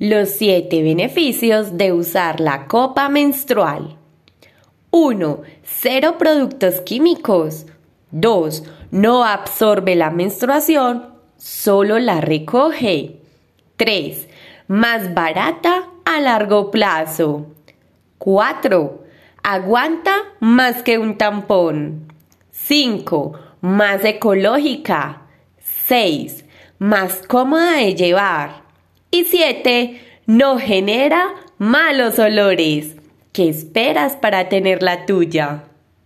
Los 7 beneficios de usar la copa menstrual. 1. Cero productos químicos. 2. No absorbe la menstruación, solo la recoge. 3. Más barata a largo plazo. 4. Aguanta más que un tampón. 5. Más ecológica. 6. Más cómoda de llevar. Y 7. No genera malos olores. ¿Qué esperas para tener la tuya?